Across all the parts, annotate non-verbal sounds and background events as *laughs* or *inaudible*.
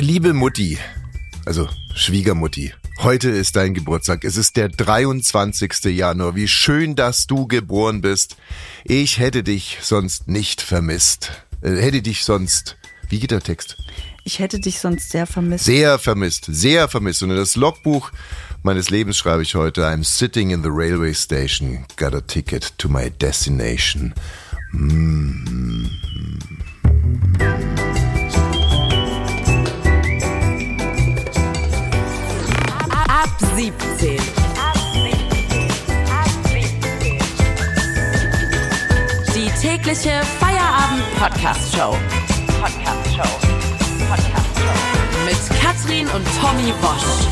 Liebe Mutti, also Schwiegermutti, heute ist dein Geburtstag. Es ist der 23. Januar. Wie schön, dass du geboren bist. Ich hätte dich sonst nicht vermisst. Äh, hätte dich sonst. Wie geht der Text? Ich hätte dich sonst sehr vermisst. Sehr vermisst, sehr vermisst. Und in das Logbuch meines Lebens schreibe ich heute, I'm sitting in the railway station, got a ticket to my destination. Mm. 17. Die tägliche Feierabend-Podcast-Show. Podcast-Show. Podcast-Show. Mit Katrin und Tommy Bosch.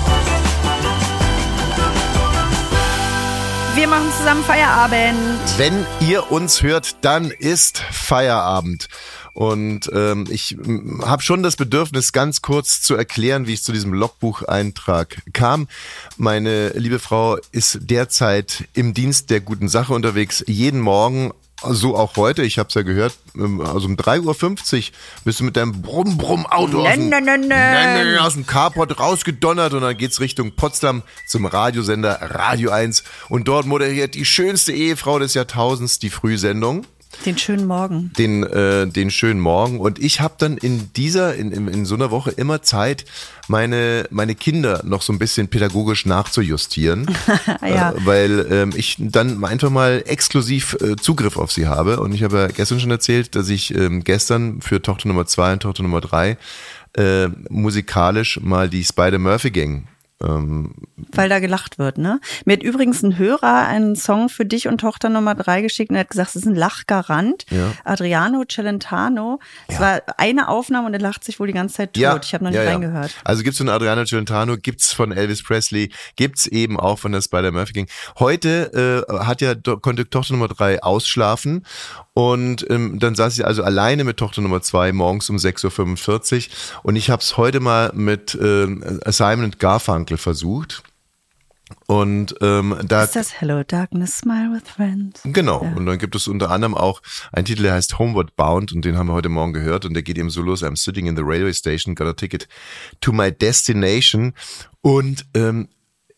Wir machen zusammen Feierabend. Wenn ihr uns hört, dann ist Feierabend. Und ähm, ich habe schon das Bedürfnis, ganz kurz zu erklären, wie ich zu diesem Logbucheintrag kam. Meine liebe Frau ist derzeit im Dienst der guten Sache unterwegs. Jeden Morgen so auch heute, ich habe es ja gehört, ähm, also um 3.50 Uhr bist du mit deinem Brumm-Brumm-Auto aus, dem- aus dem Carport rausgedonnert und dann geht's Richtung Potsdam zum Radiosender Radio 1 und dort moderiert die schönste Ehefrau des Jahrtausends die Frühsendung Den schönen Morgen. den, äh, den schönen Morgen. Und ich habe dann in dieser, in, in, in so einer Woche immer Zeit, meine, meine Kinder noch so ein bisschen pädagogisch nachzujustieren. *laughs* Ja. äh, weil ähm, ich dann einfach mal exklusiv äh, Zugriff auf sie habe. Und ich habe ja gestern schon erzählt, dass ich ähm, gestern für Tochter Nummer zwei und Tochter Nummer drei äh, musikalisch mal die Spider-Murphy Gang ähm, Weil da gelacht wird, ne? Mir hat übrigens ein Hörer einen Song für dich und Tochter Nummer drei geschickt und er hat gesagt, es ist ein Lachgarant. Ja. Adriano Celentano. Es war eine Aufnahme und er lacht sich wohl die ganze Zeit tot. ich habe noch nicht reingehört. Also gibt's von Adriano Celentano, gibt's von Elvis Presley, gibt's eben auch von der Spider-Murphy Gang. Heute äh, hat ja konnte Tochter Nummer drei ausschlafen und ähm, dann saß ich also alleine mit Tochter Nummer zwei morgens um 6.45 Uhr und ich habe es heute mal mit ähm, Simon Garfunkel versucht. Und ähm, da Ist das Hello Darkness, Smile with Friends? Genau. Ja. Und dann gibt es unter anderem auch einen Titel, der heißt Homeward Bound und den haben wir heute Morgen gehört und der geht eben so los. I'm sitting in the railway station, got a ticket to my destination. Und ähm,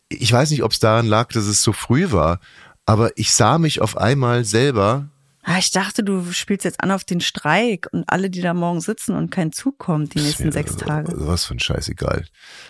ich weiß nicht, ob es daran lag, dass es so früh war, aber ich sah mich auf einmal selber Ah, ich dachte, du spielst jetzt an auf den Streik und alle, die da morgen sitzen und kein Zug kommt die nächsten sechs Tage. Was für ein Scheißegal.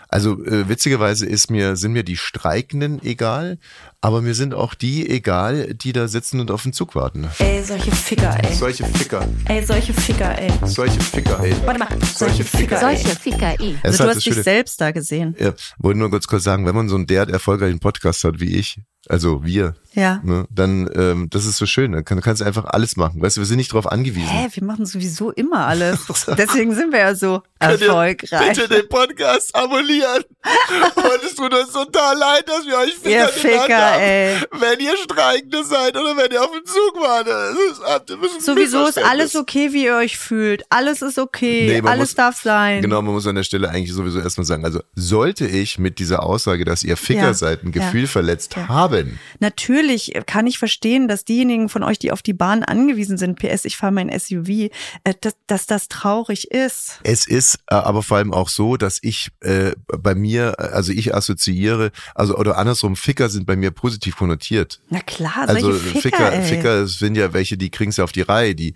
Also äh, witzigerweise ist mir, sind mir die Streikenden egal, aber mir sind auch die egal, die da sitzen und auf den Zug warten. Ey, solche Ficker, ey. Solche Ficker, Ey, solche Ficker, ey. solche Ficker, ey. Warte mal, Solche Ficker, ey. Solche Ficker, ist Also du hast dich Schöne. selbst da gesehen. Ja, wollte nur ganz kurz sagen, wenn man so einen derart erfolgreichen Podcast hat wie ich, also wir, Ja. ne, dann ähm, das ist so schön. Dann kann, kannst du einfach alles machen. Weißt du, wir sind nicht darauf angewiesen. Hä, wir machen sowieso immer alles. *laughs* Deswegen sind wir ja so erfolgreich. Bitte den Podcast abonnieren. *laughs* Und es tut uns total leid, dass wir euch Ficker, Ihr Ficker, ey. Wenn ihr Streikende seid oder wenn ihr auf dem Zug das ist ein Sowieso ist alles okay, wie ihr euch fühlt. Alles ist okay. Nee, alles muss- darf sein. Genau, man muss an der Stelle eigentlich sowieso erstmal sagen, also sollte ich mit dieser Aussage, dass ihr Ficker Ja, seid, ein ja, Gefühl verletzt ja. haben, Natürlich kann ich verstehen, dass diejenigen von euch, die auf die Bahn angewiesen sind, PS, ich fahre mein SUV, äh, dass, dass das traurig ist. Es ist äh, aber vor allem auch so, dass ich äh, bei mir, äh, also ich assoziiere, also oder andersrum, Ficker sind bei mir positiv konnotiert. Na klar, solche Also Ficker, Ficker. Ficker sind ja welche, die kriegen's ja auf die Reihe. Die,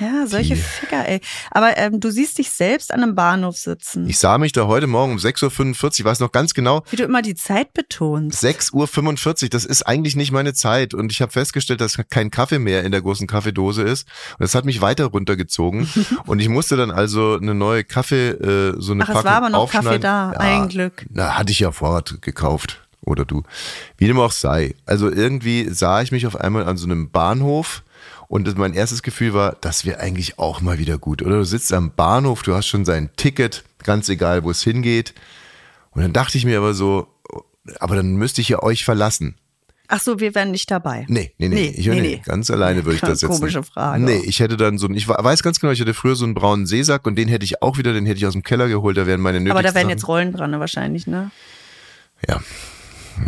Ja, solche Die- Ficker, ey. Aber ähm, du siehst dich selbst an einem Bahnhof sitzen. ich sah mich da heute Morgen um 6.45 Uhr, ich weiß noch ganz genau, wie du immer die Zeit betonst. 6.45 Uhr, das ist eigentlich nicht meine Zeit. Und ich habe festgestellt, dass kein Kaffee mehr in der großen Kaffeedose ist. Und das hat mich weiter runtergezogen. *laughs* und ich musste dann also eine neue Kaffee, äh, so eine Ach, es Packung war aber noch. Kaffee da, ein Glück. Na, hatte ich ja Vorrat gekauft. Oder du. Wie dem auch sei. Also irgendwie sah ich mich auf einmal an so einem Bahnhof. Und mein erstes Gefühl war, das wäre eigentlich auch mal wieder gut. Oder du sitzt am Bahnhof, du hast schon sein Ticket, ganz egal, wo es hingeht. Und dann dachte ich mir aber so, aber dann müsste ich ja euch verlassen. Ach so, wir wären nicht dabei. Nee, nee, nee. Nee, ich, nee, nee. Ganz alleine würde ich das jetzt. Komische Frage. Nee, ich hätte dann so ich weiß ganz genau, ich hatte früher so einen braunen Seesack und den hätte ich auch wieder, den hätte ich aus dem Keller geholt, da wären meine nötigsten Aber da wären jetzt Rollen dran, ne, wahrscheinlich, ne? Ja.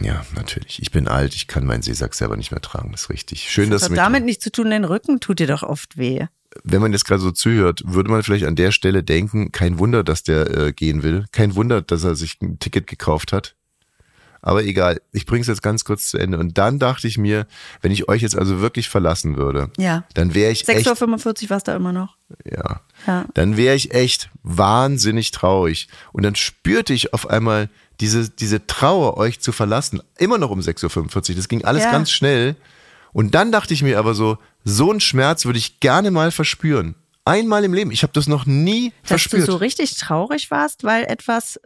Ja, natürlich. Ich bin alt, ich kann meinen Seesack selber nicht mehr tragen, das ist richtig. Schön, Das dass hat damit nichts zu tun, dein Rücken tut dir doch oft weh. wenn man jetzt gerade so zuhört, würde man vielleicht an der Stelle denken, kein Wunder, dass der äh, gehen will. Kein Wunder, dass er sich ein Ticket gekauft hat. Aber egal, ich bringe es jetzt ganz kurz zu Ende. Und dann dachte ich mir, wenn ich euch jetzt also wirklich verlassen würde, Ja. dann wäre ich echt, 6.45 Uhr war es da immer noch. ja, Ja. dann wäre ich echt wahnsinnig traurig. Und dann spürte ich auf einmal diese, diese Trauer, euch zu verlassen. Immer noch um 6.45 Uhr. Das ging alles Ja. ganz schnell. Und dann dachte ich mir aber so, so einen Schmerz würde ich gerne mal verspüren. Einmal im Leben. Ich habe das noch nie Dass verspürt. du so richtig traurig warst, weil etwas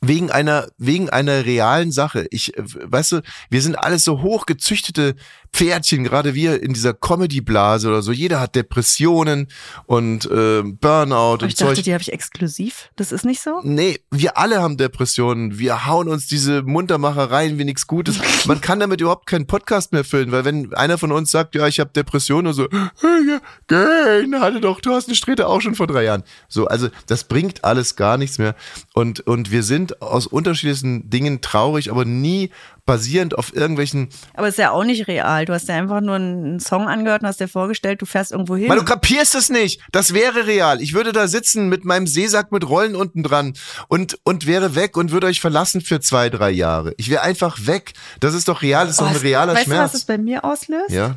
wegen einer, wegen einer realen Sache. Ich, äh, weißt du, wir sind alles so hochgezüchtete Pferdchen, gerade wir in dieser Comedy-Blase oder so. Jeder hat Depressionen und äh, Burnout und ich dachte, Zeug. die habe ich exklusiv. Das ist nicht so? Nee, wir alle haben Depressionen. Wir hauen uns diese Muntermacher rein wie nichts Gutes. *laughs* Man kann damit überhaupt keinen Podcast mehr füllen, weil wenn einer von uns sagt, ja, ich habe Depressionen und so, "Hey, ja, gehen, hatte doch, du hast eine Sträte auch schon vor drei Jahren. So, also das bringt alles gar nichts mehr. Und, und wir sind aus unterschiedlichsten Dingen traurig, aber nie basierend auf irgendwelchen Aber ist ja auch nicht real. Du hast ja einfach nur einen Song angehört und hast dir vorgestellt, du fährst irgendwo hin. Weil du kapierst es nicht. Das wäre real. Ich würde da sitzen mit meinem Seesack mit Rollen unten dran und, und wäre weg und würde euch verlassen für zwei, drei Jahre. Ich wäre einfach weg. Das ist doch real. Das ist doch ein Oh, realer weißt du, was Schmerz. es bei mir auslöst? ja,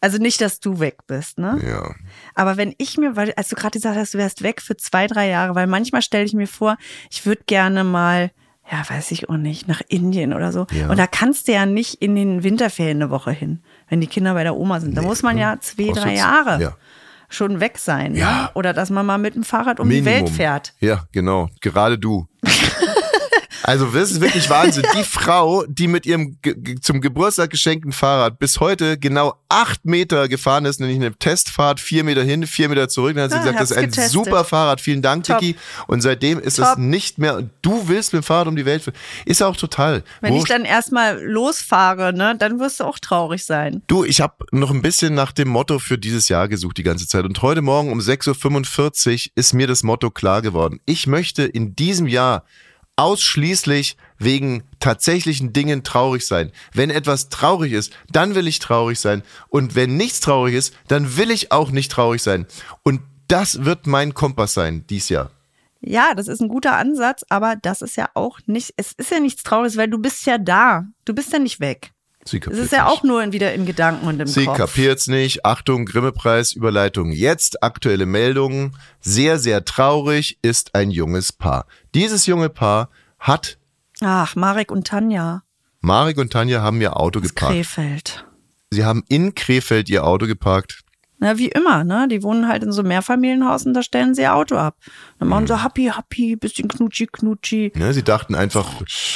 Also nicht, dass du weg bist, ne? ja. Aber wenn ich mir, weil, als du gerade gesagt hast, du wärst weg für zwei, drei Jahre, weil manchmal stelle ich mir vor, ich würde gerne mal, ja, weiß ich auch nicht, nach Indien oder so. Ja. Und da kannst du ja nicht in den Winterferien eine Woche hin, wenn die Kinder bei der Oma sind. Da muss man ja zwei, drei Jahre ja. schon weg sein. Ja. Ne? Oder dass man mal mit dem Fahrrad um die Welt fährt. Ja, genau. Gerade du. *laughs* Also das ist wirklich Wahnsinn. Die Frau, die mit ihrem ge zum Geburtstag geschenkten Fahrrad bis heute genau acht Meter gefahren ist, nämlich eine Testfahrt, vier Meter hin, vier Meter zurück, dann hat sie Ah, gesagt, das ist ein getestet. super Fahrrad. Vielen Dank, Top. Vicky. Und seitdem ist es nicht mehr. Und du willst mit dem Fahrrad um die Welt. Ist auch total. Wenn ich dann erstmal losfahre, ne, dann wirst du auch traurig sein. Du, ich habe noch ein bisschen nach dem Motto für dieses Jahr gesucht die ganze Zeit. Und heute Morgen um 6.45 Uhr ist mir das Motto klar geworden. Ich möchte in diesem Jahr ausschließlich wegen tatsächlichen Dingen traurig sein. Wenn etwas traurig ist, dann will ich traurig sein. Und wenn nichts traurig ist, dann will ich auch nicht traurig sein. Und das wird mein Kompass sein dies Jahr. Ja, das ist ein guter Ansatz, aber das ist ja auch nicht, es ist ja nichts Trauriges, weil du bist ja da. Du bist ja nicht weg. Sie Es kapiert's ist ja nicht. auch nur in, wieder in Gedanken und im Sie Kopf. kapiert's nicht. Achtung, Grimme-Preis, Überleitung. Jetzt aktuelle Meldungen. Sehr, sehr traurig ist ein junges Paar. Dieses junge Paar hat, Ach, Marek und Tanja Marek und Tanja haben ihr Auto aus geparkt. Krefeld. Sie haben in Krefeld ihr Auto geparkt. Na, wie immer, ne? Die wohnen halt in so einem Mehrfamilienhaus und da stellen sie ihr Auto ab. Dann machen Mhm. sie happy, happy, bisschen knutschi, knutschi. Ne, sie dachten einfach,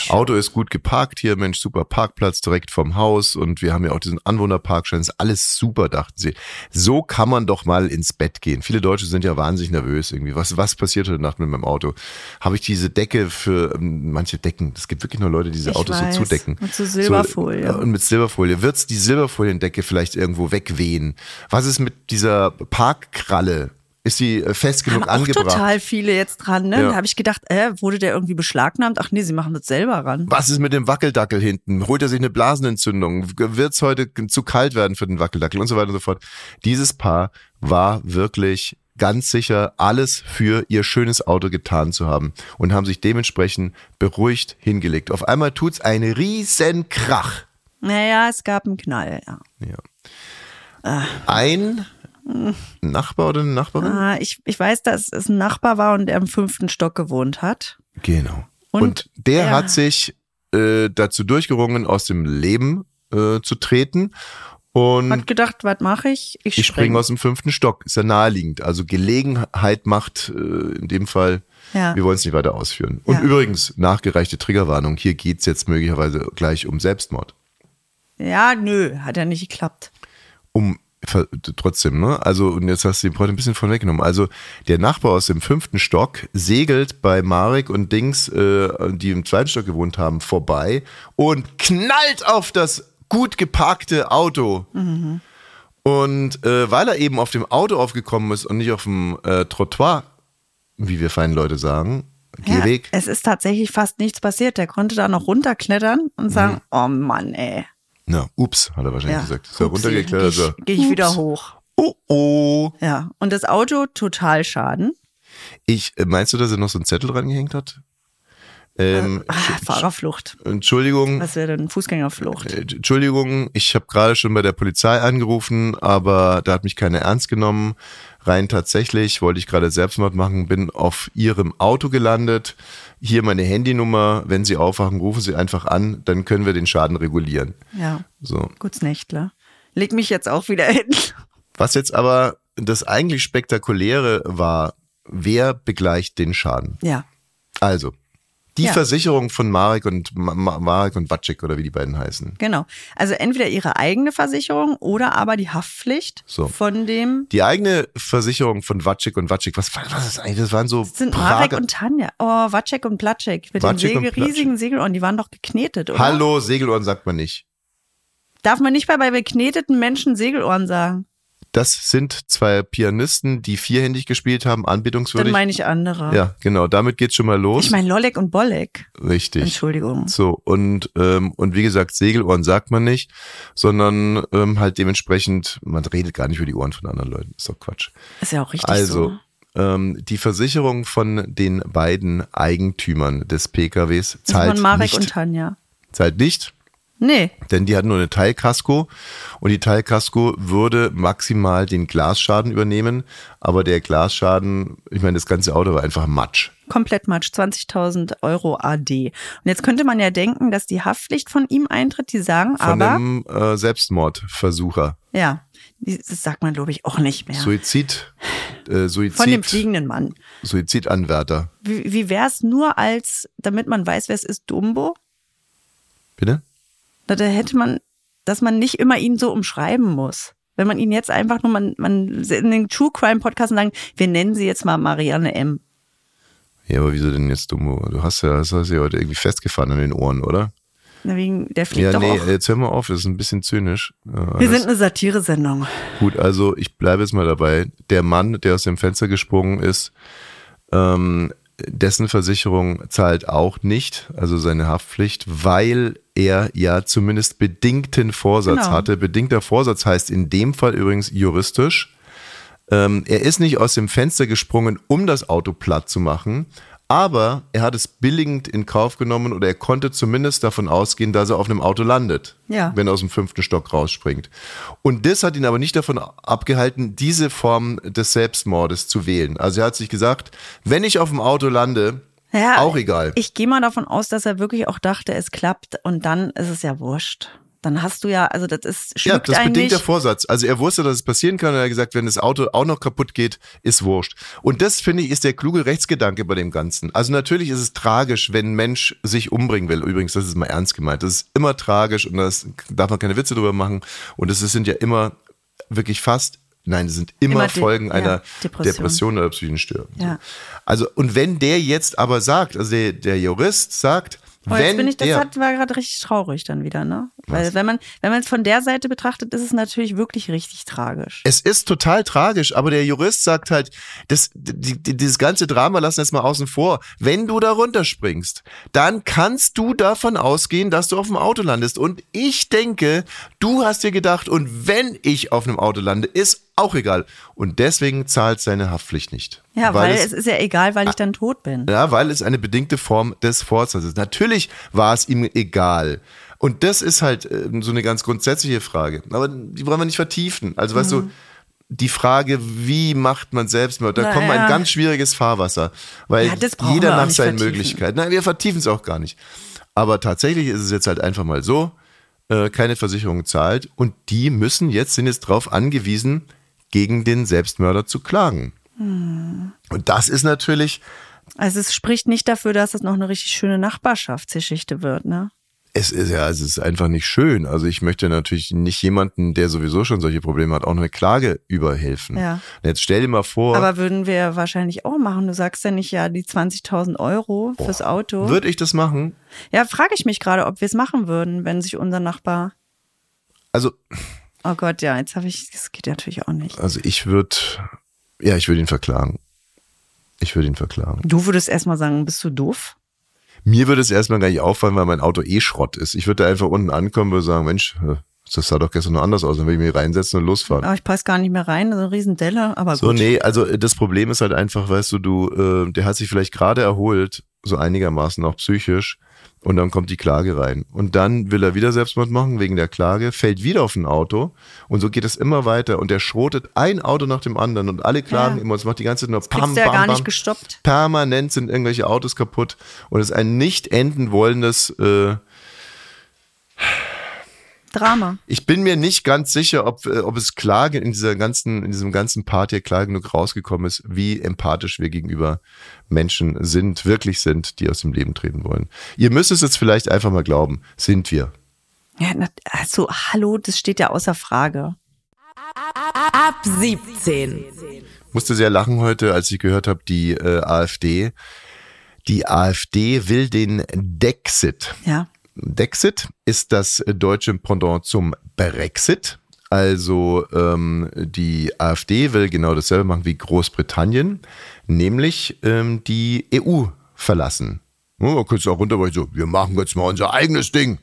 Auto ist gut geparkt hier, Mensch, super Parkplatz direkt vom Haus und wir haben ja auch diesen Anwohnerparkschein, ist alles super, dachten sie. So kann man doch mal ins Bett gehen. Viele Deutsche sind ja wahnsinnig nervös irgendwie. Was, was passiert heute Nacht mit meinem Auto? Habe ich diese Decke für ähm, manche Decken? Es gibt wirklich nur Leute, die diese Ich Autos weiß. so zudecken. Und so Silberfolie. So, äh, und mit Silberfolie. Wird's die Silberfoliendecke vielleicht irgendwo wegwehen? Was ist mit dieser Parkkralle? Ist sie äh, fest genug Haben auch angebracht? total viele jetzt dran, ne? Ja. Da habe ich gedacht, äh, wurde der irgendwie beschlagnahmt? Ach nee, sie machen das selber ran. Was ist mit dem Wackeldackel hinten? Holt er sich eine Blasenentzündung? Wird es heute zu kalt werden für den Wackeldackel und so weiter und so fort? Dieses Paar war wirklich ganz sicher, alles für ihr schönes Auto getan zu haben und haben sich dementsprechend beruhigt hingelegt. Auf einmal tut's einen riesen Krach. Naja, es gab einen Knall, ja. Ja. Ein Nachbar oder eine Nachbarin? Ah, ich, ich weiß, dass es ein Nachbar war und er im fünften Stock gewohnt hat. Genau. Und, Und der er- hat sich äh, dazu durchgerungen, aus dem Leben äh, zu treten. Und Hat gedacht, was mache ich? Ich, Ich springe aus dem fünften Stock. Ist ja naheliegend. Also Gelegenheit macht äh, in dem Fall, Ja. wir wollen es nicht weiter ausführen. Und Ja. übrigens, nachgereichte Triggerwarnung, hier geht's jetzt möglicherweise gleich um Selbstmord. Ja, nö, hat ja nicht geklappt. Um trotzdem, ne? Also, und jetzt hast du den Point ein bisschen von weggenommen. Also, der Nachbar aus dem fünften Stock segelt bei Marek und Dings, äh, die im zweiten Stock gewohnt haben, vorbei und knallt auf das gut geparkte Auto. Und äh, weil er eben auf dem Auto aufgekommen ist und nicht auf dem äh, Trottoir, wie wir feinen Leute sagen, Geh ja, weg. Es ist tatsächlich fast nichts passiert. Der konnte da noch runterklettern und sagen, oh Mann, ey. Na, ups, hat er wahrscheinlich Ja, gesagt. Ist er runtergeklettert? Gehe ich, geh ich wieder hoch. Oh, oh. Ja. Und das Auto total Schaden. Ich, äh, meinst du, dass er noch so einen Zettel rangehängt hat? Ähm, Ah, Fahrerflucht. Entschuldigung. Was wäre denn Fußgängerflucht? Äh, Entschuldigung, ich habe gerade schon bei der Polizei angerufen, aber da hat mich keiner ernst genommen. Rein tatsächlich wollte ich gerade Selbstmord machen, bin auf ihrem Auto gelandet. Hier meine Handynummer. Wenn Sie aufwachen, rufen Sie einfach an, dann können wir den Schaden regulieren. Ja. So. Guts Nächtler. Leg mich jetzt auch wieder hin. Was jetzt aber das eigentlich Spektakuläre war, wer begleicht den Schaden? Ja. Also, die Ja. Versicherung von Marek und Ma Ma Marek und Batschik oder wie die beiden heißen. Genau. Also entweder ihre eigene Versicherung oder aber die Haftpflicht So. von dem Die eigene Versicherung von Watschik und Watschik, was, was ist eigentlich? Das waren so Das sind Prager- Marek und Tanja. Oh, Wacek und Platschek mit den Segel, riesigen Segelohren. Die waren doch geknetet, oder? Hallo, Segelohren sagt man nicht. Darf man nicht bei, bei bekneteten Menschen Segelohren sagen? Das sind zwei Pianisten, die vierhändig gespielt haben, Dann anbetungswürdig. meine ich andere. ja, genau, damit geht's schon mal los. Ich meine Lolek und Bollek. Richtig. Entschuldigung. So, und, ähm, und wie gesagt, Segelohren sagt man nicht, sondern ähm, halt dementsprechend, man redet gar nicht über die Ohren von anderen Leuten. Ist doch Quatsch. Ist ja auch richtig Also, so. ähm, die Versicherung von den beiden Eigentümern des PKWs Das waren zahlt Marek nicht. und Tanja. Zahlt nicht, Nee. denn die hatten nur eine Teilkasko und die Teilkasko würde maximal den Glasschaden übernehmen, aber der Glasschaden, ich meine, das ganze Auto war einfach Matsch. Komplett Matsch, 20.000 Euro AD. Und jetzt könnte man ja denken, dass die Haftpflicht von ihm eintritt. Die sagen Von aber, einem äh, Selbstmordversucher. ja, das sagt man glaube ich auch nicht mehr. Suizid, äh, Suizid, Von dem fliegenden Mann. Suizidanwärter. Wie, wie wäre es nur als, damit man weiß, wer es ist, Dumbo? Bitte? Da, hätte man, dass man nicht immer ihn so umschreiben muss. Wenn man ihn jetzt einfach nur, man, man in den True Crime Podcast sagen, wir nennen sie jetzt mal Marianne M. Ja, aber wieso denn jetzt Dumbo? Du hast ja, das hast du ja heute irgendwie festgefahren an den Ohren, oder? Na, Wegen, der fliegt Ja, doch nee, auch. jetzt hör mal auf, das ist ein bisschen zynisch. Ja, Wir sind eine Satiresendung. Gut, also ich bleibe jetzt mal dabei. Der Mann, der aus dem Fenster gesprungen ist, ähm, dessen Versicherung zahlt auch nicht, also seine Haftpflicht, weil er ja zumindest bedingten Vorsatz Genau. hatte. Bedingter Vorsatz heißt in dem Fall übrigens juristisch, ähm, er ist nicht aus dem Fenster gesprungen, um das Auto platt zu machen, aber er hat es billigend in Kauf genommen oder er konnte zumindest davon ausgehen, dass er auf einem Auto landet, Ja. wenn er aus dem fünften Stock rausspringt. Und das hat ihn aber nicht davon abgehalten, diese Form des Selbstmordes zu wählen. Also er hat sich gesagt, wenn ich auf dem Auto lande, Ja, auch egal. Ich gehe mal davon aus, dass er wirklich auch dachte, es klappt und dann ist es ja wurscht. Dann hast du ja, also das ist Ja, das bedingt der. Vorsatz. Also er wusste, dass es passieren kann und er hat gesagt, wenn das Auto auch noch kaputt geht, ist wurscht. Und das, finde ich, ist der kluge Rechtsgedanke bei dem Ganzen. Also natürlich ist es tragisch, wenn ein Mensch sich umbringen will. Übrigens, das ist mal ernst gemeint. Das ist immer tragisch und das darf man keine Witze drüber machen. Und es sind ja immer wirklich fast, nein, das sind immer, Immer Folgen ja, einer Depression. Depression, oder psychischen Störung. Ja. Also, und wenn der jetzt aber sagt, also der, der Jurist sagt, Oh, wenn bin ich, das der, hat, war gerade richtig traurig dann wieder, ne? Weil wenn man, wenn man es von der Seite betrachtet, ist es natürlich wirklich richtig tragisch. Es ist total tragisch, aber der Jurist sagt halt, das, die, die, dieses ganze Drama lassen wir jetzt mal außen vor. Wenn du da runterspringst, dann kannst du davon ausgehen, dass du auf dem Auto landest. Und ich denke, du hast dir gedacht, und wenn ich auf einem Auto lande, ist auch egal. Und deswegen zahlt seine Haftpflicht nicht. Ja, weil, es, ist ja egal, weil ich dann tot bin. Ja, weil es eine bedingte Form des Vorsatzes ist. Natürlich war es ihm egal. Und das ist halt äh, so eine ganz grundsätzliche Frage. Aber die wollen wir nicht vertiefen. Also weißt du, die Frage, wie macht man Selbstmord, da Na kommen ja. ein ganz schwieriges Fahrwasser. Weil Ja, jeder nach seinen vertiefen. Möglichkeiten. Nein, wir vertiefen es auch gar nicht. Aber tatsächlich ist es jetzt halt einfach mal so, äh, keine Versicherung zahlt und die müssen jetzt, sind jetzt darauf angewiesen, gegen den Selbstmörder zu klagen. Hm. Und das ist natürlich, Also es spricht nicht dafür, dass es noch eine richtig schöne Nachbarschaftsgeschichte wird, ne? Es ist ja, es ist einfach nicht schön. Also ich möchte natürlich nicht jemanden, der sowieso schon solche Probleme hat, auch eine Klage überhelfen. Ja. Und jetzt stell dir mal vor, Aber würden wir wahrscheinlich auch machen. Du sagst ja nicht, ja, die 20.000 Euro fürs Auto. würde ich das machen? Ja, frage ich mich gerade, ob wir es machen würden, wenn sich unser Nachbar. Also, Oh Gott, ja, jetzt habe ich, das geht natürlich auch nicht. also ich würde, ja, ich würde ihn verklagen. Ich würde ihn verklagen. Du würdest erstmal sagen, bist du doof? Mir würde es erstmal gar nicht auffallen, weil mein Auto eh Schrott ist. Ich würde da einfach unten ankommen und sagen, Mensch, äh, das sah doch gestern noch anders aus. Dann würde ich mich reinsetzen und losfahren. Aber ich passe gar nicht mehr rein, so eine Riesendelle, aber So, gut. nee, also äh, das Problem ist halt einfach, weißt du, du, äh, der hat sich vielleicht gerade erholt, so einigermaßen auch psychisch, und dann kommt die Klage rein. Und dann will er wieder Selbstmord machen wegen der Klage, fällt wieder auf ein Auto und so geht es immer weiter und der schrotet ein Auto nach dem anderen und alle klagen Ja. immer es macht die ganze Zeit nur Kriegst pam, du ja pam, gar pam. nicht gestoppt. Permanent sind irgendwelche Autos kaputt und es ist ein nicht enden wollendes äh, Drama. Ich bin mir nicht ganz sicher, ob, äh, ob es klar in dieser ganzen, in diesem ganzen Part hier klar genug rausgekommen ist, wie empathisch wir gegenüber Menschen sind, wirklich sind, die aus dem Leben treten wollen. Ihr müsst es jetzt vielleicht einfach mal glauben. Sind wir. Ja, also, hallo, das steht ja außer Frage. Ab 17. Musste sehr lachen heute, als ich gehört habe, die äh, AfD. Die AfD will den Dexit. Ja. Dexit ist das deutsche Pendant zum Brexit. Also ähm, die AfD will genau dasselbe machen wie Großbritannien, nämlich ähm, die EU verlassen. Man könnte es auch runterbrechen, so, wir machen jetzt mal unser eigenes Ding.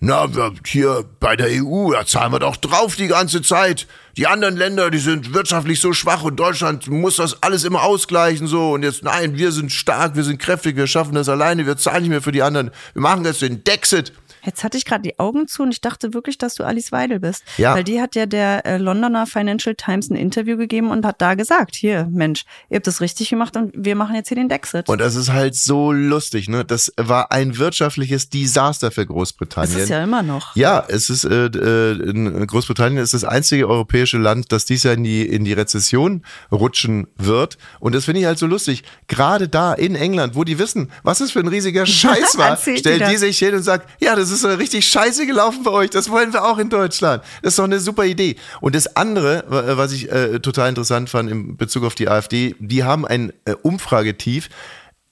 Na, hier bei der EU, da zahlen wir doch drauf die ganze Zeit. Die anderen Länder, die sind wirtschaftlich so schwach und Deutschland muss das alles immer ausgleichen so. Und jetzt, nein, wir sind stark, wir sind kräftig, wir schaffen das alleine, wir zahlen nicht mehr für die anderen. Wir machen jetzt den Dexit. Jetzt hatte ich gerade die Augen zu und ich dachte wirklich, dass du Alice Weidel bist. Ja. Weil die hat ja der äh, Londoner Financial Times ein Interview gegeben und hat da gesagt, hier, Mensch, ihr habt das richtig gemacht und wir machen jetzt hier den Dexit. Und das ist halt so lustig, ne? Das war ein wirtschaftliches Desaster für das Großbritannien. ist ja immer noch. Ja, es ist äh, äh, in Großbritannien ist das einzige europäische Land, das dies Jahr in die in die Rezession rutschen wird. Und das finde ich halt so lustig. Gerade da in England, wo die wissen, was es für ein riesiger *laughs* Scheiß war, stellt die die das. sich hin und sagt, ja, das ist so richtig scheiße gelaufen bei euch. Das wollen wir auch in Deutschland. Das ist doch eine super Idee. Und das andere, wa- was ich äh, total interessant fand in Bezug auf die AfD, die haben ein äh, Umfragetief.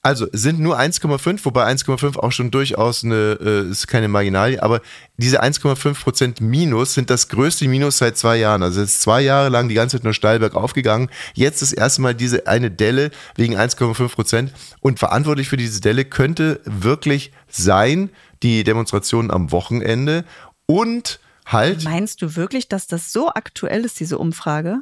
Also sind nur 1,5, wobei 1,5 auch schon durchaus eine, äh, ist keine Marginalie, aber diese 1,5 Prozent Minus sind das größte Minus seit zwei Jahren. Also es ist zwei Jahre lang die ganze Zeit nur steil bergauf gegangen. Jetzt das erste Mal diese eine Delle wegen 1,5 Prozent. Und verantwortlich für diese Delle könnte wirklich sein, die Demonstrationen am Wochenende und halt, Meinst du wirklich, dass das so aktuell ist, diese Umfrage?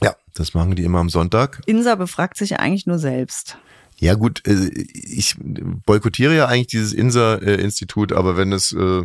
ja, das machen die immer am Sonntag. Insa befragt sich ja eigentlich nur selbst. Ja gut, äh, ich boykottiere ja eigentlich dieses INSA-Institut, aber wenn es, äh,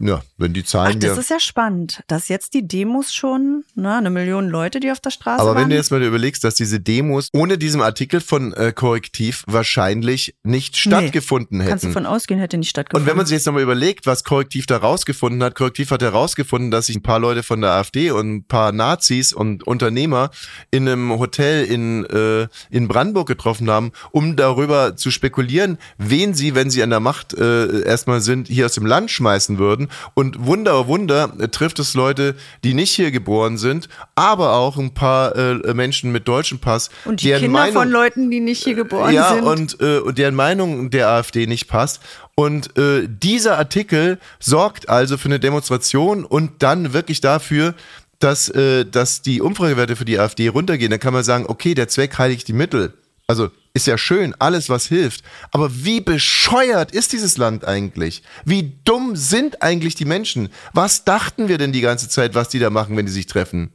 ja, wenn die Ach, Zahlen das mir... ist ja spannend, dass jetzt die Demos schon, na, eine Million Leute, die auf der Straße Aber waren. wenn du jetzt mal überlegst, dass diese Demos ohne diesem Artikel von äh, Korrektiv wahrscheinlich nicht stattgefunden Kannst du hätten. von ausgehen, hätte nicht stattgefunden. Und wenn man sich jetzt nochmal überlegt, was Korrektiv da rausgefunden hat, Korrektiv hat herausgefunden, dass sich ein paar Leute von der AfD und ein paar Nazis und Unternehmer in einem Hotel in, äh, in Brandenburg getroffen haben, um darüber zu spekulieren, wen sie, wenn sie an der Macht äh, erstmal sind, hier aus dem Land schmeißen würden. Und Wunder, oh Wunder, äh, trifft es Leute, die nicht hier geboren sind, aber auch ein paar äh, Menschen mit deutschem Pass, und die deren Kinder Meinung, von Leuten, die nicht hier geboren ja, sind. und, äh, und deren Meinung der AfD nicht passt. Und äh, dieser Artikel sorgt also für eine Demonstration und dann wirklich dafür, dass, äh, dass die Umfragewerte für die AfD runtergehen. Dann kann man sagen, okay, der Zweck heiligt die Mittel. Also ist ja schön, alles was hilft. Aber wie bescheuert ist dieses Land eigentlich? Wie dumm sind eigentlich die Menschen? Was dachten wir denn die ganze Zeit, was die da machen, wenn die sich treffen?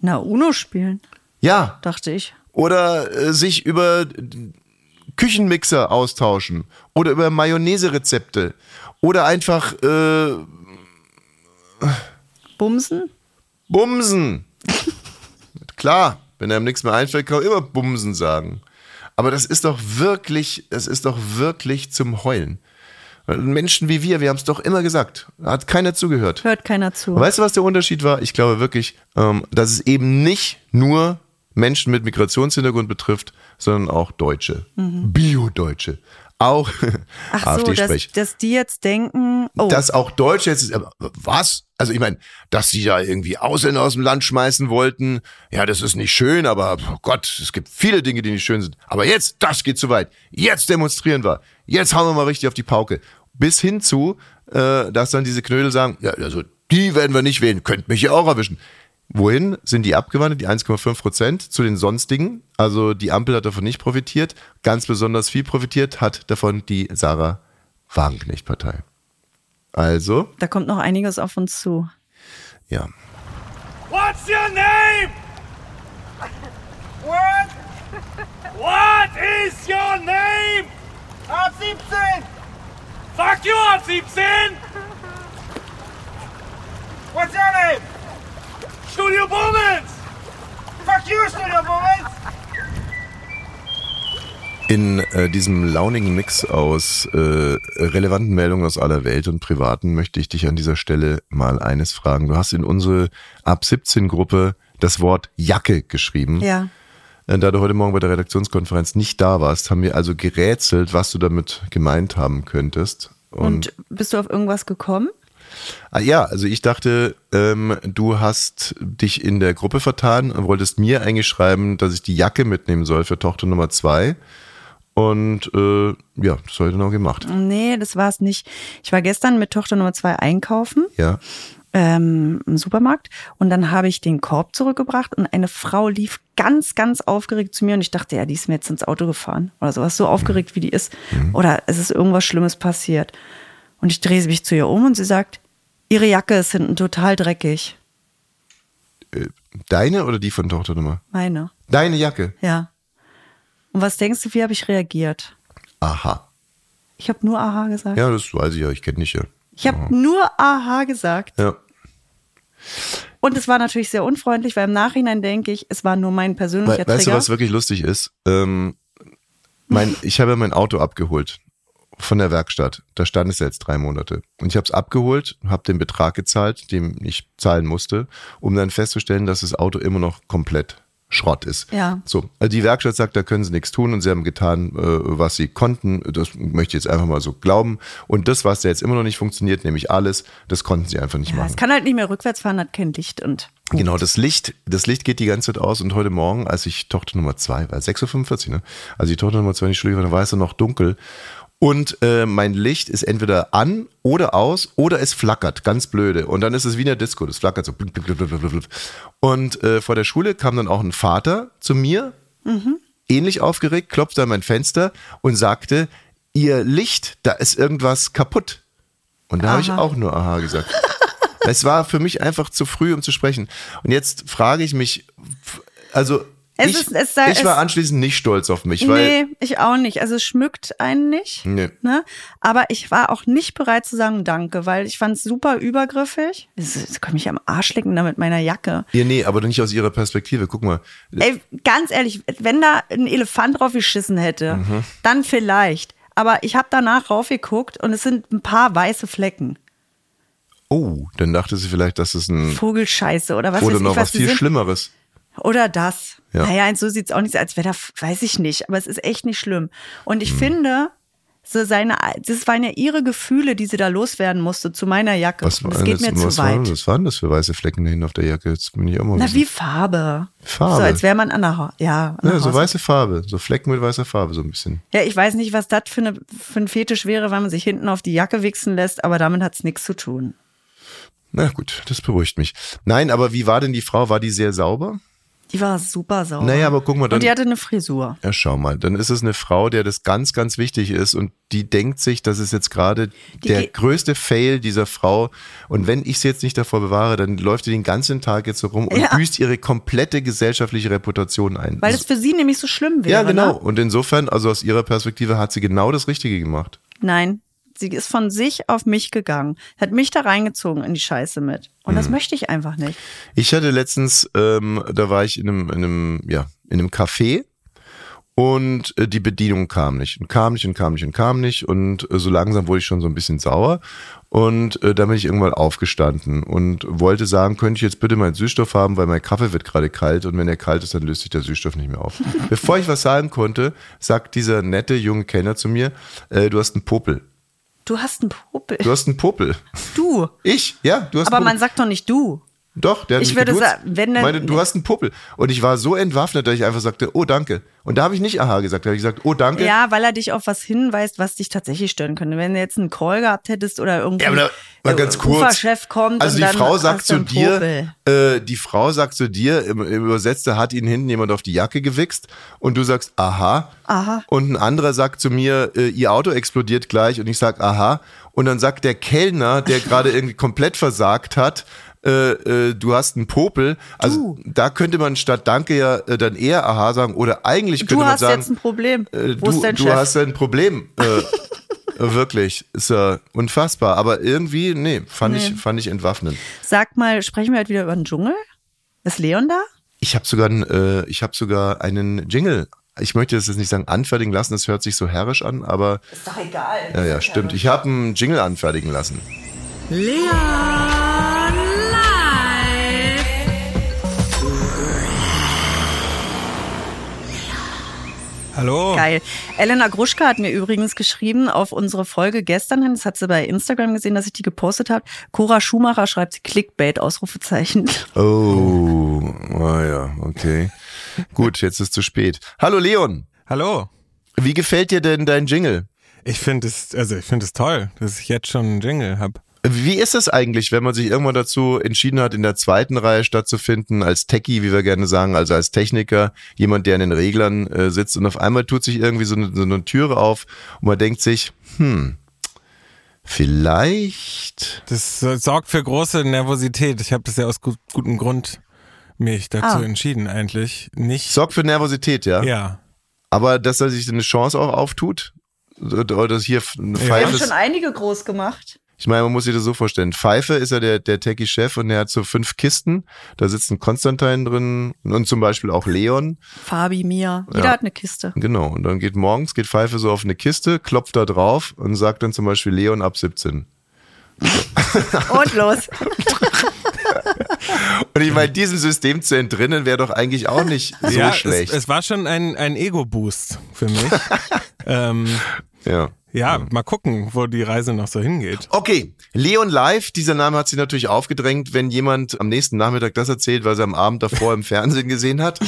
Na, Uno spielen, Ja, dachte ich. oder äh, sich über Küchenmixer austauschen oder über Mayonnaise-Rezepte oder einfach äh, Bumsen? Bumsen. *laughs* Klar, wenn einem nichts mehr einfällt, kann man immer Bumsen sagen. Aber das ist doch wirklich, das ist doch wirklich zum Heulen. Menschen wie wir, wir haben es doch immer gesagt. Hat keiner zugehört. Hört keiner zu. Weißt du, was der Unterschied war? Ich glaube wirklich, ähm, dass es eben nicht nur Menschen mit Migrationshintergrund betrifft, sondern auch Deutsche. Bio-Deutsche. Auch. *laughs* Ach so, dass, AfD-Sprech. dass die jetzt denken, oh, Dass auch Deutsche jetzt, aber was? Also ich meine, dass sie da irgendwie Ausländer aus dem Land schmeißen wollten, ja, das ist nicht schön, aber oh Gott, es gibt viele Dinge, die nicht schön sind. Aber jetzt, das geht zu weit. Jetzt demonstrieren wir. Jetzt hauen wir mal richtig auf die Pauke. Bis hin zu, äh, dass dann diese Knödel sagen, ja, also die werden wir nicht wählen, könnt mich ja auch erwischen. Wohin sind die abgewandert, die 1,5 Prozent? Zu den sonstigen. Also die Ampel hat davon nicht profitiert. Ganz besonders viel profitiert hat davon die Sarah Wagenknecht-Partei. Also, Da kommt noch einiges auf uns zu. ja. What's your name? What? What is your name? Ab 17. Fuck you, ab 17. What's your name? Studio Bummens. Fuck you, Studio Bummens. In äh, diesem launigen Mix aus äh, relevanten Meldungen aus aller Welt und privaten möchte ich dich an dieser Stelle mal eines fragen. Du hast in unsere ab 17 Gruppe das Wort Jacke geschrieben. Ja. Äh, Da du heute Morgen bei der Redaktionskonferenz nicht da warst, haben wir also gerätselt, was du damit gemeint haben könntest. Und, bist du auf irgendwas gekommen? Ah, ja, also ich dachte, ähm, du hast dich in der Gruppe vertan und wolltest mir eigentlich schreiben, dass ich die Jacke mitnehmen soll für Tochter Nummer zwei. Und äh, ja, das habe ich dann auch gemacht. Nee, das war es nicht. Ich war gestern mit Tochter Nummer zwei einkaufen Ja. ähm, im Supermarkt und dann habe ich den Korb zurückgebracht und eine Frau lief ganz, ganz aufgeregt zu mir und ich dachte, ja, die ist mir jetzt ins Auto gefahren oder sowas, so aufgeregt wie die ist. Oder es ist irgendwas Schlimmes passiert. Und ich drehe mich zu ihr um und sie sagt, ihre Jacke ist hinten total dreckig. Deine oder die von Tochter Nummer? Meine, Deine Jacke. ja. Und was denkst du, wie habe ich reagiert? Aha. Ich habe nur Aha gesagt. Ja, das weiß ich ja, ich kenne dich ja. Ich habe nur Aha gesagt. Ja. Und es war natürlich sehr unfreundlich, weil im Nachhinein denke ich, es war nur mein persönlicher We weißt du, Trigger. was wirklich lustig ist? Ähm, mein, ich habe mein Auto abgeholt von der Werkstatt. Da stand es jetzt drei Monate. Und ich habe es abgeholt, habe den Betrag gezahlt, den ich zahlen musste, um dann festzustellen, dass das Auto immer noch komplett Schrott ist. Ja. So, also die Werkstatt sagt, da können sie nichts tun und sie haben getan, äh, was sie konnten. Das möchte ich jetzt einfach mal so glauben. Und das, was da jetzt immer noch nicht funktioniert, nämlich alles, das konnten sie einfach nicht ja, machen. es kann halt nicht mehr rückwärts fahren, hat kein Licht und Genau, das Licht, das Licht geht die ganze Zeit aus und heute Morgen, als ich Tochter Nummer zwei war, 6.45 Uhr, ne? Als ich Tochter Nummer zwei in die Schule war, war es noch dunkel. Und äh, mein Licht ist entweder an oder aus oder es flackert, ganz blöde. Und dann ist es wie in der Disco, das flackert so. blub, blub, blub, blub, blub. Und äh, vor der Schule kam dann auch ein Vater zu mir, ähnlich aufgeregt, klopfte an mein Fenster und sagte, ihr Licht, da ist irgendwas kaputt. Und da habe ich auch nur Aha gesagt. Es war für mich einfach zu früh, um zu sprechen. Und jetzt frage ich mich, also Es ich, ist- es sei- ich war anschließend nicht stolz auf mich, weil nee, ich auch nicht. Also es schmückt einen nicht. Nee. Ne? Aber ich war auch nicht bereit zu sagen Danke, weil ich fand es super übergriffig. Jetzt kann mich am Arsch lecken da mit meiner Jacke. ja, nee, aber nicht aus ihrer Perspektive. Guck mal, Ey, ganz ehrlich, wenn da ein Elefant drauf geschissen hätte, Mhm. dann vielleicht. Aber ich habe danach raufgeguckt und es sind ein paar weiße Flecken. oh, dann dachte sie vielleicht, dass es ein Vogelscheiße oder was oder noch was viel sind. Schlimmeres. Oder das. Ja. Naja, so sieht's auch nicht aus, als wäre da, weiß ich nicht, aber es ist echt nicht schlimm. Und ich finde, so seine, das waren ja ihre Gefühle, die sie da loswerden musste zu meiner Jacke. Was, das geht das, mir was, zu weit. was waren das für weiße Flecken dahin auf der Jacke? Jetzt bin ich auch mal Na, wie Farbe. Farbe. So, als wäre man an der, Ha- ja, an der ja, so weiße Farbe, so Flecken mit weißer Farbe, so ein bisschen. Ja, ich weiß nicht, was das für, eine, für ein Fetisch wäre, wenn man sich hinten auf die Jacke wichsen lässt, aber damit hat's nichts zu tun. Na gut, das beruhigt mich. Nein, aber wie war denn die Frau? War die sehr sauber? Die war super sauber. Naja, aber guck mal, dann- Und die hatte eine Frisur. Ja, schau mal, dann ist es eine Frau, der das ganz, ganz wichtig ist und die denkt sich, das ist jetzt gerade der größte Fail dieser Frau und wenn ich sie jetzt nicht davor bewahre, dann läuft sie den ganzen Tag jetzt so rum und Ja. büßt ihre komplette gesellschaftliche Reputation ein. Weil es für sie nämlich so schlimm wäre. ja, genau. Ne? Und insofern, also aus ihrer Perspektive hat sie genau das Richtige gemacht. Nein, sie ist von sich auf mich gegangen, hat mich da reingezogen in die Scheiße mit. Und Hm. das möchte ich einfach nicht. Ich hatte letztens, ähm, da war ich in einem, in einem, ja, in einem Café und äh, die Bedienung kam nicht und kam nicht und kam nicht und kam nicht und äh, so langsam wurde ich schon so ein bisschen sauer und äh, dann bin ich irgendwann aufgestanden und wollte sagen, könnte ich jetzt bitte meinen Süßstoff haben, weil mein Kaffee wird gerade kalt und wenn er kalt ist, dann löst sich der Süßstoff nicht mehr auf. *laughs* Bevor ich was sagen konnte, sagt dieser nette junge Kenner zu mir, äh, du hast einen Popel. Du hast einen Popel. Du hast einen Popel. Du. Ich? Ja, du hast Aber einen man Popel. sagt doch nicht du. Doch, der hat Ich mich würde geduzt. sagen, wenn dann- Meinte, du hast einen Puppel. Und ich war so entwaffnet, dass ich einfach sagte, oh, danke. Und da habe ich nicht aha gesagt, da habe ich gesagt, oh, danke. Ja, weil er dich auf was hinweist, was dich tatsächlich stören könnte. Wenn du jetzt einen Call gehabt hättest oder irgendwie Ja, aber da, ganz kurz. Uferchef kommt also die Frau sagt zu dir, äh, die Frau sagt zu dir, im, im Übersetzte hat ihnen hinten jemand auf die Jacke gewichst und du sagst, aha. Aha. Und ein anderer sagt zu mir, äh, ihr Auto explodiert gleich und ich sag, aha. Und dann sagt der Kellner, der *laughs* gerade irgendwie komplett versagt hat, äh, äh, du hast einen Popel. Also da könnte man statt Danke ja äh, dann eher Aha sagen oder eigentlich könnte Du man hast sagen, jetzt ein Problem. äh, Wo du, ist dein du Chef? hast ein Problem. Äh, *laughs* wirklich, ist ja unfassbar. Aber irgendwie, nee, fand, Ich, fand ich entwaffnend. Sag mal, sprechen wir halt wieder über den Dschungel? Ist Leon da? Ich habe sogar, äh, ich hab sogar einen Jingle. Ich möchte das jetzt nicht sagen anfertigen lassen, das hört sich so herrisch an, aber Ist doch egal. ja, ja, stimmt. Ich habe einen Jingle anfertigen lassen. Leon Hallo. Geil. Elena Gruschka hat mir übrigens geschrieben auf unsere Folge gestern hin, das hat sie bei Instagram gesehen, dass ich die gepostet habe. Cora Schumacher schreibt sie Clickbait, Ausrufezeichen. Oh, ah ja, okay. Gut, jetzt ist zu spät. Hallo Leon, Hallo. wie gefällt dir denn dein Jingle? Ich finde es, also ich finde es toll, dass ich jetzt schon einen Jingle habe. Wie ist es eigentlich, wenn man sich irgendwann dazu entschieden hat, in der zweiten Reihe stattzufinden, als Techie, wie wir gerne sagen, also als Techniker, jemand, der in den Reglern äh, sitzt und auf einmal tut sich irgendwie so eine, so eine Türe auf und man denkt sich, hm, vielleicht. Das so- sorgt für große Nervosität. Ich habe das ja aus gut, gutem Grund mich dazu Ah. entschieden eigentlich. Nicht. Sorgt für Nervosität, ja. Ja. Aber dass da sich eine Chance auch auftut, oder dass hier eine Wir Pfeife haben schon einige groß gemacht. Ich meine, man muss sich das so vorstellen. Pfeife ist ja der, der Techie-Chef und der hat so fünf Kisten. Da sitzen Konstantin drin und zum Beispiel auch Leon. Fabi, Mia. Jeder Ja. hat eine Kiste. Genau. Und dann geht morgens, geht Pfeife so auf eine Kiste, klopft da drauf und sagt dann zum Beispiel Leon ab 17. *laughs* Und los. *laughs* Und ich meine, diesem System zu entrinnen wäre doch eigentlich auch nicht so ja, schlecht. Es, es war schon ein, ein Ego-Boost für mich. *laughs* ähm, ja. Ja, mal gucken, wo die Reise noch so hingeht. Okay, Leon Live, dieser Name hat sich natürlich aufgedrängt, wenn jemand am nächsten Nachmittag das erzählt, was er am Abend davor im Fernsehen gesehen hat.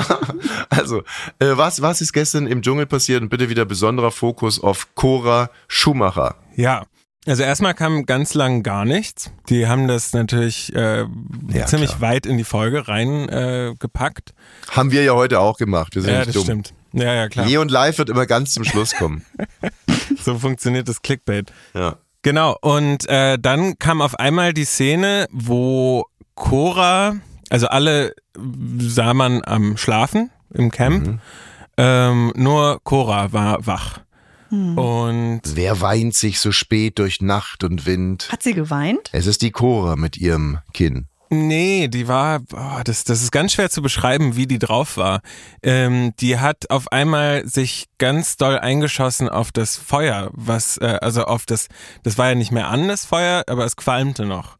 *laughs* also, äh, was, was ist gestern im Dschungel passiert? Und bitte wieder besonderer Fokus auf Cora Schumacher. Ja. Also erstmal kam ganz lang gar nichts. Die haben das natürlich äh, Ja, ziemlich klar. weit in die Folge reingepackt. Äh. Haben wir ja heute auch gemacht. Wir sind ja, nicht das dumm. stimmt. Ja, ja, klar. Leon Live wird immer ganz zum Schluss kommen. *laughs* So funktioniert das Clickbait. Ja. Genau, und äh, dann kam auf einmal die Szene, wo Cora, also alle sah man am Schlafen im Camp, Mhm. ähm, nur Cora war wach. Und Wer weint sich so spät durch Nacht und Wind? Hat sie geweint? Es ist die Cora mit ihrem Kinn. nee, die war, oh, das, das ist ganz schwer zu beschreiben, wie die drauf war. Ähm, die hat auf einmal sich ganz doll eingeschossen auf das Feuer, was, äh, also auf das, das war ja nicht mehr an, das Feuer, aber es qualmte noch.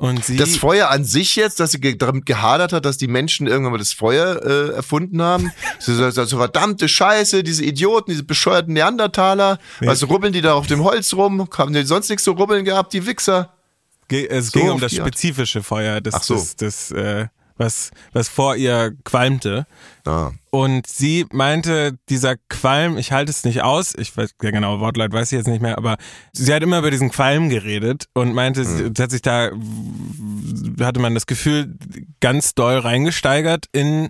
Und sie, Das Feuer an sich jetzt, dass sie ge damit gehadert hat, dass die Menschen irgendwann mal das Feuer äh, erfunden haben. *laughs* Sie sagt so, verdammte Scheiße, diese Idioten, diese bescheuerten Neandertaler. Was rubbeln die da auf dem Holz rum? Haben die sonst nichts zu rubbeln gehabt, die Wichser? Ge- Es So ging um das spezifische Feuer, das, Ach so. das, das äh, was, was vor ihr qualmte. Ah. Und sie meinte, dieser Qualm, ich halte es nicht aus, ich weiß, der genaue Wortlaut weiß ich jetzt nicht mehr, aber sie hat immer über diesen Qualm geredet und meinte, Hm. sie hat sich da, hatte man das Gefühl, ganz doll reingesteigert in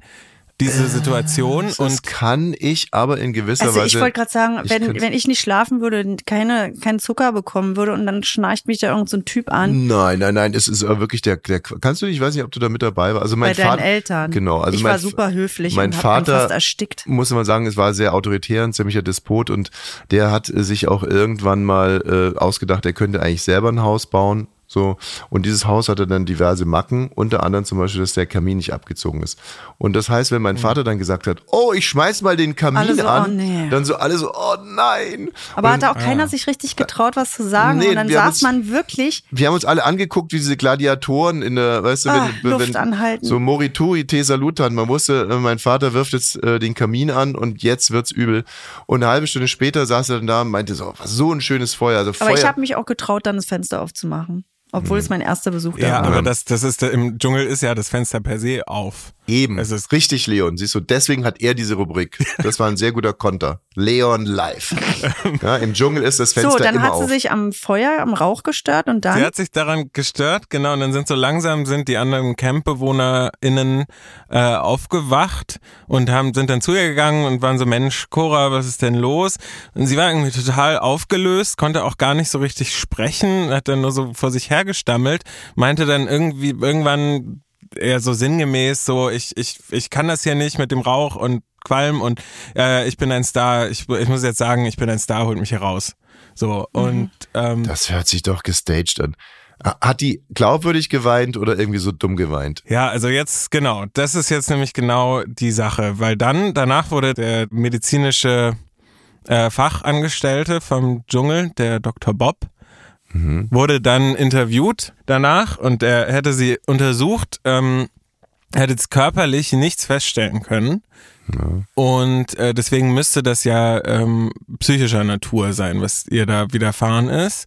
diese Situation Das und kann ich aber in gewisser Also Weise. ich wollte gerade sagen, ich wenn, könnte- wenn ich nicht schlafen würde, keine, keinen Zucker bekommen würde und dann schnarcht mich da irgend so ein Typ an. Nein, nein, nein, es ist aber wirklich der, der, kannst du, ich weiß nicht, ob du da mit dabei warst. Also mein bei deinen Vater, Eltern. Genau, also ich mein, war super höflich mein und Vater- fast erstickt. muss man sagen, es war sehr autoritär, ein ziemlicher Despot und der hat äh, sich auch irgendwann mal äh, ausgedacht, er könnte eigentlich selber ein Haus bauen. So, und dieses Haus hatte dann diverse Macken, unter anderem zum Beispiel, dass der Kamin nicht abgezogen ist. Und das heißt, wenn mein Vater dann gesagt hat, oh, ich schmeiß mal den Kamin so, an, oh, nee. dann so alle so, oh nein. Aber und hat auch keiner sich richtig getraut, was zu sagen. Nee, und dann saß uns- man wirklich, wir haben uns alle angeguckt, wie diese Gladiatoren in der, weißt du, Ah, wenn, Luft wenn anhalten. so Morituri te salutan. Man wusste, äh, mein Vater wirft jetzt äh, den Kamin an und jetzt wird's übel. Und eine halbe Stunde später saß er dann da und meinte so, was so ein schönes Feuer. Also aber Feuer. ich habe mich auch getraut, dann das Fenster aufzumachen. Obwohl es mein erster Besuch da Ja, war. aber das, das ist, im Dschungel ist ja das Fenster per se auf. Eben. Es ist- richtig, Leon. Siehst du, deswegen hat er diese Rubrik. *laughs* Das war ein sehr guter Konter. Leon live. *laughs* Ja, Im Dschungel ist das Fenster so, dann immer hat sie auf. sich am Feuer, am Rauch gestört und dann. Sie hat sich daran gestört, genau, und dann sind so langsam sind die anderen CampbewohnerInnen äh, aufgewacht und haben, sind dann zu ihr gegangen und waren so, Mensch, Cora, was ist denn los? Und sie war irgendwie total aufgelöst, konnte auch gar nicht so richtig sprechen, hat dann nur so vor sich hergestammelt, meinte dann irgendwie irgendwann eher so sinngemäß so, ich, ich, ich kann das hier nicht mit dem Rauch und Qualm und äh, ich bin ein Star, ich, ich muss jetzt sagen, ich bin ein Star, holt mich hier raus. So, und ähm, Das hört sich doch gestaged an. Hat die glaubwürdig geweint oder irgendwie so dumm geweint? Ja, also jetzt genau, das ist jetzt nämlich genau die Sache, weil dann danach wurde der medizinische äh, Fachangestellte vom Dschungel, der Dr. Bob, wurde dann interviewt danach und er hätte sie untersucht, ähm, hätte jetzt körperlich nichts feststellen können. Und äh, deswegen müsste das ja ähm, psychischer Natur sein, was ihr da widerfahren ist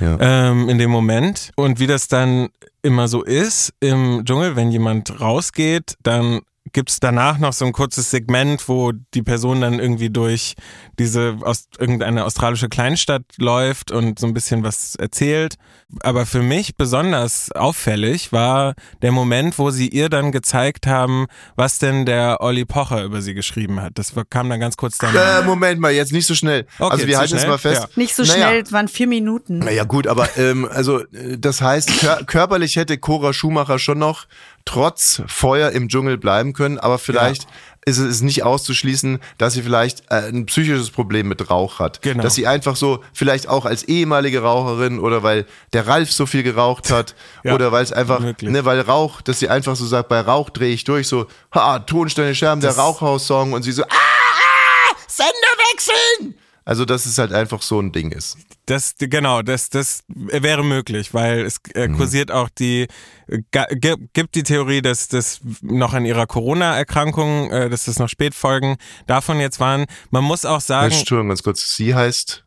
Ja. ähm, in dem Moment. Und wie das dann immer so ist im Dschungel, wenn jemand rausgeht, dann gibt's danach noch so ein kurzes Segment, wo die Person dann irgendwie durch diese aus irgendeine australische Kleinstadt läuft und so ein bisschen was erzählt. Aber für mich besonders auffällig war der Moment, wo sie ihr dann gezeigt haben, was denn der Olli Pocher über sie geschrieben hat. Das kam dann ganz kurz danach. Äh, Moment mal, jetzt nicht so schnell. Okay, also wir halten es mal fest. Ja. nicht so Naja. schnell, es waren vier Minuten. Naja gut, aber ähm, also äh, das heißt, kör körperlich hätte Cora Schumacher schon noch trotz Feuer im Dschungel bleiben können, aber vielleicht ist es nicht auszuschließen, dass sie vielleicht äh, ein psychisches Problem mit Rauch hat. Genau. Dass sie einfach so, vielleicht auch als ehemalige Raucherin oder weil der Ralf so viel geraucht hat *laughs* Ja, oder weil es einfach, ne, weil Rauch, dass sie einfach so sagt, bei Rauch drehe ich durch, so, ha, Tonsteine Scherben, der Das- Rauchhaus-Song und sie so, ah, ah, Sender wechseln! Also, dass es halt einfach so ein Ding ist. Das, genau, das, das wäre möglich, weil es äh, Mhm. kursiert auch die, äh, gibt die Theorie, dass das noch an ihrer Corona-Erkrankung, äh, dass das noch Spätfolgen davon jetzt waren. Man muss auch sagen, Entschuldigung, ganz kurz. Sie heißt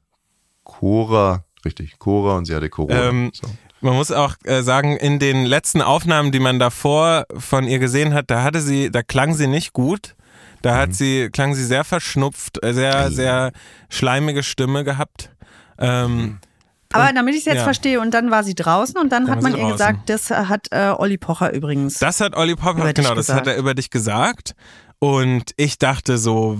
Cora, richtig, Cora und sie hatte Corona. Ähm, so. Man muss auch äh, sagen, in den letzten Aufnahmen, die man davor von ihr gesehen hat, da hatte sie, da klang sie nicht gut. Da Mhm. hat sie, klang sie sehr verschnupft, äh, sehr, sehr schleimige Stimme gehabt. Ähm, Aber damit ich es jetzt ja. verstehe, und dann war sie draußen und dann, Dann hat man ihr draußen. gesagt, das hat äh, Olli Pocher übrigens. Das hat Olli dich genau, das gesagt. hat er über dich gesagt. Und ich dachte so,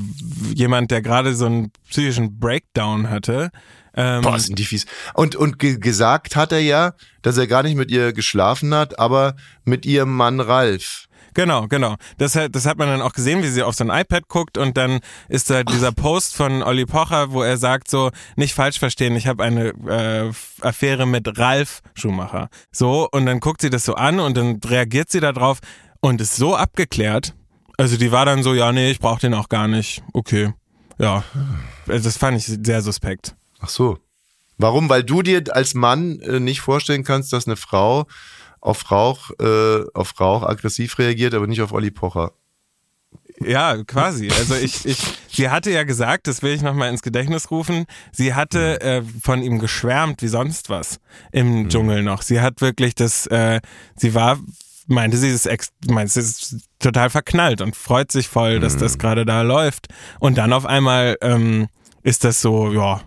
jemand, der gerade so einen psychischen Breakdown hatte, ähm, Boah, sind die fies. Und, und ge gesagt hat er ja, dass er gar nicht mit ihr geschlafen hat, aber mit ihrem Mann Ralf. Genau, genau. Das, hat- das hat man dann auch gesehen, wie sie auf sein iPad guckt und dann ist da dieser Post von Olli Pocher, wo er sagt so, nicht falsch verstehen, ich habe eine äh, Affäre mit Ralf Schumacher. So, und dann guckt sie das so an und dann reagiert sie darauf und ist so abgeklärt. Also die war dann so, ja, nee, ich brauche den auch gar nicht. Okay, ja. Also Das fand ich sehr suspekt. Ach so. Warum? Weil du dir als Mann äh, nicht vorstellen kannst, dass eine Frau auf Rauch, äh, auf Rauch aggressiv reagiert, aber nicht auf Olli Pocher. Ja, quasi. Also ich, ich, sie hatte ja gesagt, das will ich nochmal ins Gedächtnis rufen, sie hatte äh, von ihm geschwärmt wie sonst was im Dschungel noch. Sie hat wirklich das, äh, sie war, meinte sie, ist ex, meinte sie ist total verknallt und freut sich voll, dass das gerade da läuft. Und dann auf einmal ähm, ist das so, ja,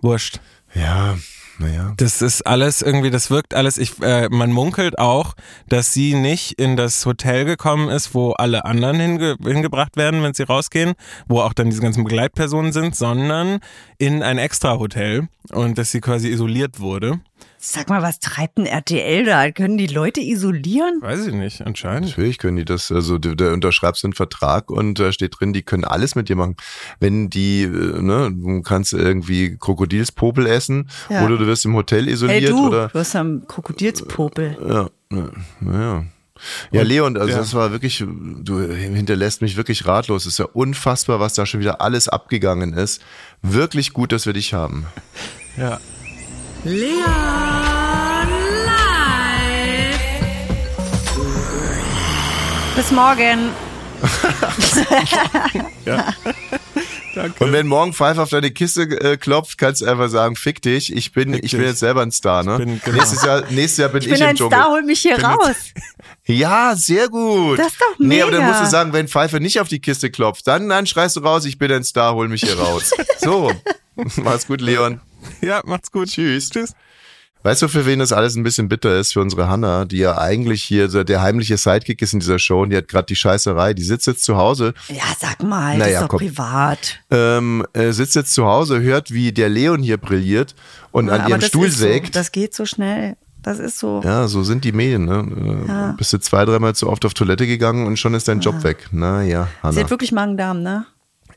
wurscht. Ja, naja. Das ist alles irgendwie, das wirkt alles. Ich, äh, man munkelt auch, dass sie nicht in das Hotel gekommen ist, wo alle anderen hinge hingebracht werden, wenn sie rausgehen, wo auch dann diese ganzen Begleitpersonen sind, sondern in ein extra Hotel und dass sie quasi isoliert wurde. Sag mal, was treibt ein RTL da? Können die Leute isolieren? Weiß ich nicht, anscheinend. Natürlich können die das, also du, da unterschreibst einen Vertrag und da steht drin, die können alles mit dir machen. Wenn die, äh, ne, du kannst irgendwie Krokodilspopel essen Ja. oder du wirst im Hotel isoliert Ey du, oder du hast einen Krokodilspopel. ja, ja, ja. Ja, Leon, also ja. das war wirklich, du hinterlässt mich wirklich ratlos. Es ist ja unfassbar, was da schon wieder alles abgegangen ist. Wirklich gut, dass wir dich haben. Ja. Leon live. Bis morgen. *laughs* Danke. Und wenn morgen Pfeife auf deine Kiste äh, klopft, kannst du einfach sagen, fick dich, ich bin, Fick ich bin dich. jetzt selber ein Star, ne? bin- genau. nächstes, Jahr, nächstes Jahr bin ich, Ich bin im ein Dschungel. Star, hol mich hier Bin raus. *laughs* Ja, sehr gut. Das ist doch Nee, aber dann mega. musst du sagen, wenn Pfeife nicht auf die Kiste klopft, dann, dann schreist du raus, ich bin ein Star, hol mich hier raus. *laughs* so. Mach's gut, Leon. *laughs* Ja, macht's gut. Tschüss. Tschüss. Weißt du, für wen das alles ein bisschen bitter ist? Für unsere Hanna, die ja eigentlich hier so der heimliche Sidekick ist in dieser Show und die hat gerade die Scheißerei. Die sitzt jetzt zu Hause, Ja, sag mal, Naja, das ist doch komm. privat. ähm, äh, sitzt jetzt zu Hause, hört, wie der Leon hier brilliert und Ja, an ihrem Stuhl ist so. sägt. Das geht so schnell. Das ist so. Ja, so sind die Medien. Ne? Äh, Ja. Bist du zwei, dreimal zu oft auf Toilette gegangen und schon ist dein Job weg. Na ja, Sie Hanna. hat wirklich Magen-Darm, ne?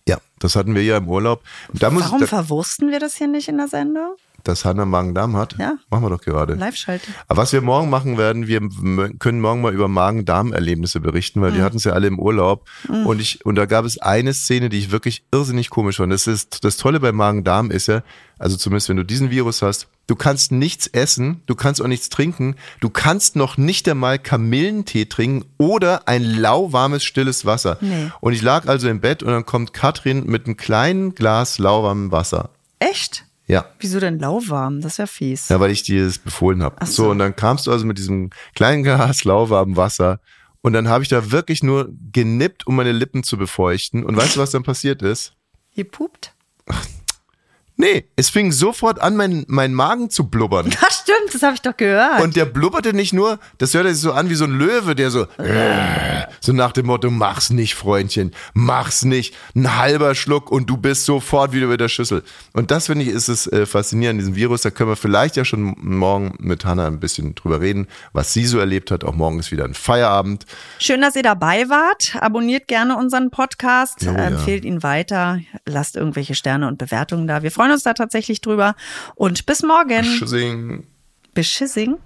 Ja, das hatten wir ja im Urlaub. Warum ich, da, verwursten wir das hier nicht in der Sendung? Dass Hanna Magen-Darm hat? Ja. Machen wir doch gerade. Live-Schalten. Aber was wir morgen machen werden, wir können morgen mal über Magen-Darm-Erlebnisse berichten, weil die hatten es ja alle im Urlaub. Und ich, und da gab es eine Szene, die ich wirklich irrsinnig komisch fand. Das ist, das Tolle bei Magen-Darm ist ja, also zumindest wenn du diesen Virus hast, du kannst nichts essen, du kannst auch nichts trinken, du kannst noch nicht einmal Kamillentee trinken oder ein lauwarmes, stilles Wasser. Nee. Und ich lag also im Bett und dann kommt Katrin mit einem kleinen Glas lauwarmem Wasser. Echt? Ja. Wieso denn lauwarm? Das ist ja fies. Ja, weil ich dir das befohlen habe. Ach so. so. und dann kamst du also mit diesem kleinen Glas lauwarmem Wasser und dann habe ich da wirklich nur genippt, um meine Lippen zu befeuchten. Und weißt du, was dann passiert ist? Ihr pupt? Nee, es fing sofort an, mein, mein Magen zu blubbern. *laughs* Ja, stimmt, das habe ich doch gehört. Und der blubberte nicht nur, das hörte sich so an wie so ein Löwe, der so, äh, so nach dem Motto, mach's nicht, Freundchen, mach's nicht. Ein halber Schluck und du bist sofort wieder über der Schüssel. Und das finde ich ist es äh, faszinierend an diesem Virus. Da können wir vielleicht ja schon morgen mit Hanna ein bisschen drüber reden, was sie so erlebt hat. Auch morgen ist wieder ein Feierabend. Schön, dass ihr dabei wart. Abonniert gerne unseren Podcast, Oh, ja. empfehlt ihn weiter, lasst irgendwelche Sterne und Bewertungen da. Wir freuen uns da tatsächlich drüber. Und bis morgen. Tschüssing. Beschissing.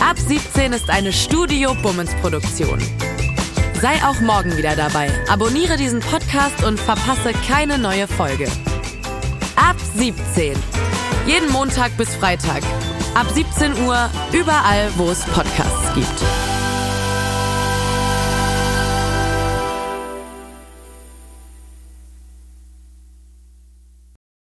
Ab 17 ist eine Studio Bummens Produktion. Sei auch morgen wieder dabei. Abonniere diesen Podcast und verpasse keine neue Folge. Ab 17. Jeden Montag bis Freitag. Ab 17 Uhr überall, wo es Podcasts gibt.